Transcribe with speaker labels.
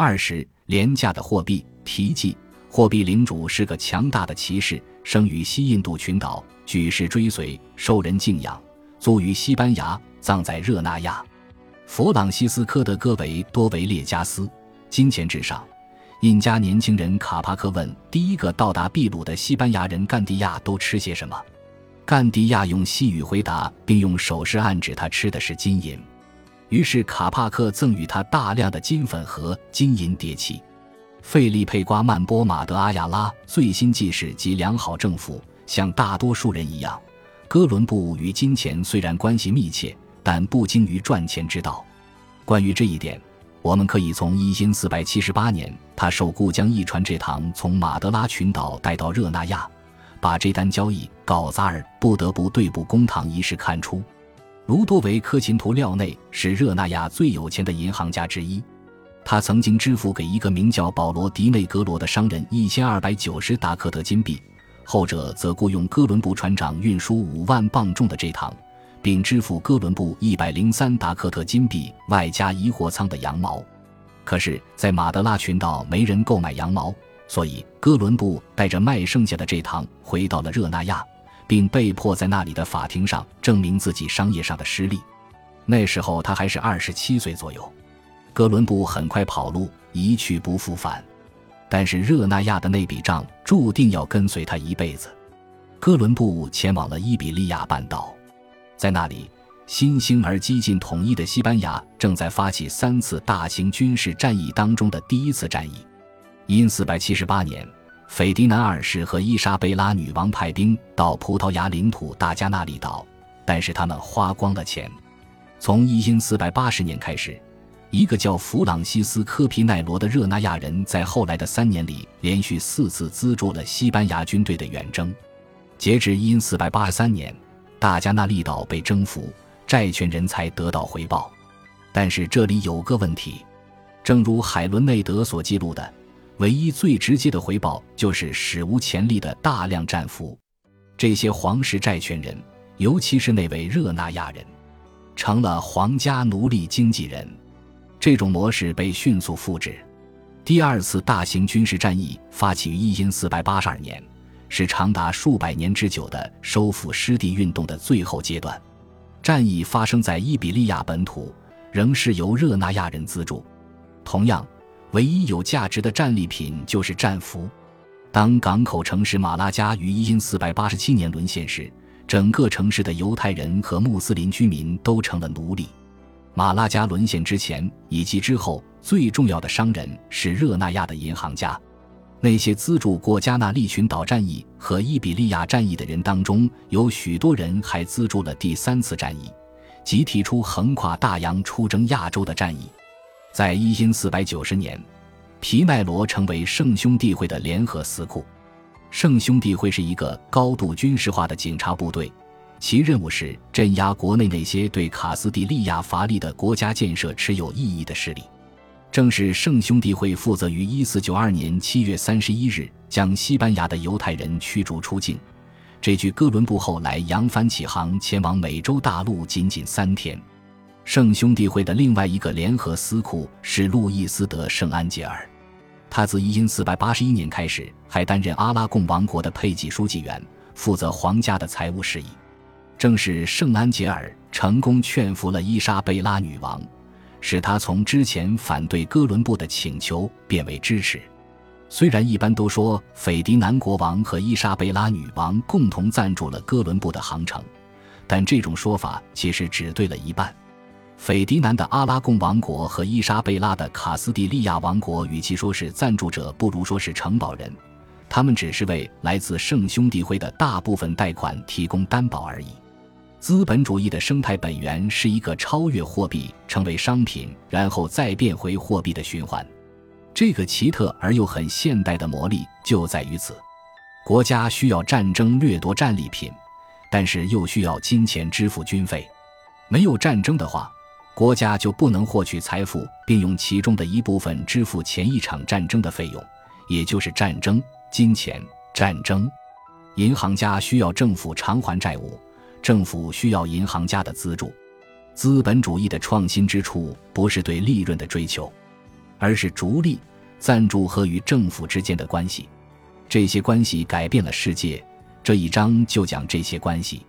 Speaker 1: 二十，廉价的货币。题记：货币领主是个强大的骑士，生于西印度群岛，举世追随，受人敬仰。卒于西班牙，葬在热那亚。弗朗西斯科·德·戈维多维列加斯。金钱至上。印加年轻人卡帕克问第一个到达秘鲁的西班牙人干地亚都吃些什么？干地亚用西语回答，并用手势暗指他吃的是金银。于是卡帕克赠予他大量的金粉和金银叠器。费利佩·瓜曼波马德阿亚拉最新记事及良好政府，像大多数人一样，哥伦布与金钱虽然关系密切，但不精于赚钱之道。关于这一点。我们可以从一四四百七十八年他受雇将一船蔗糖从马德拉群岛带到热那亚，把这单交易搞砸而不得不对簿公堂一事看出。卢多维科·琴图廖内是热那亚最有钱的银行家之一，他曾经支付给一个名叫保罗·迪内格罗的商人一千二百九十达克特金币，后者则雇佣哥伦布船长运输五万磅重的蔗糖。并支付哥伦布一百零三达克特金币，外加移货仓的羊毛。可是，在马德拉群岛没人购买羊毛，所以哥伦布带着卖剩下的蔗糖回到了热那亚，并被迫在那里的法庭上证明自己商业上的失利。那时候他还是二十七岁左右。哥伦布很快跑路，一去不复返。但是热那亚的那笔账注定要跟随他一辈子。哥伦布前往了伊比利亚半岛。在那里，新兴而激进统一的西班牙正在发起三次大型军事战役当中的第一次战役。因四百七十八年，斐迪南二世和伊莎贝拉女王派兵到葡萄牙领土大加那利岛，但是他们花光了钱。从一因四百八十年开始，一个叫弗朗西斯科皮奈罗的热那亚人在后来的三年里连续四次资助了西班牙军队的远征。截至因四百八三年。大加那利岛被征服，债权人才得到回报。但是这里有个问题，正如海伦内德所记录的，唯一最直接的回报就是史无前例的大量战俘。这些皇室债权人，尤其是那位热那亚人，成了皇家奴隶经纪人。这种模式被迅速复制。第二次大型军事战役发起于一因四百八二年。是长达数百年之久的收复失地运动的最后阶段。战役发生在伊比利亚本土，仍是由热那亚人资助。同样，唯一有价值的战利品就是战俘。当港口城市马拉加于一四八七年沦陷时，整个城市的犹太人和穆斯林居民都成了奴隶。马拉加沦陷之前以及之后，最重要的商人是热那亚的银行家。那些资助过加纳利群岛战役和伊比利亚战役的人当中，有许多人还资助了第三次战役，即提出横跨大洋出征亚洲的战役。在一因四百九十年，皮奈罗成为圣兄弟会的联合司库。圣兄弟会是一个高度军事化的警察部队，其任务是镇压国内那些对卡斯蒂利亚法利的国家建设持有异议的势力。正是圣兄弟会负责于一四九二年七月三十一日将西班牙的犹太人驱逐出境。这具哥伦布后来扬帆起航前往美洲大陆仅仅三天。圣兄弟会的另外一个联合司库是路易斯德圣安杰尔，他自一四八十一年开始还担任阿拉贡王国的配给书记员，负责皇家的财务事宜。正是圣安杰尔成功劝服了伊莎贝拉女王。使他从之前反对哥伦布的请求变为支持。虽然一般都说斐迪南国王和伊莎贝拉女王共同赞助了哥伦布的航程，但这种说法其实只对了一半。斐迪南的阿拉贡王国和伊莎贝拉的卡斯蒂利亚王国，与其说是赞助者，不如说是承保人。他们只是为来自圣兄弟会的大部分贷款提供担保而已。资本主义的生态本源是一个超越货币成为商品，然后再变回货币的循环。这个奇特而又很现代的魔力就在于此：国家需要战争掠夺战利品，但是又需要金钱支付军费。没有战争的话，国家就不能获取财富，并用其中的一部分支付前一场战争的费用，也就是战争金钱。战争，银行家需要政府偿还债务。政府需要银行家的资助。资本主义的创新之处不是对利润的追求，而是逐利、赞助和与政府之间的关系。这些关系改变了世界。这一章就讲这些关系。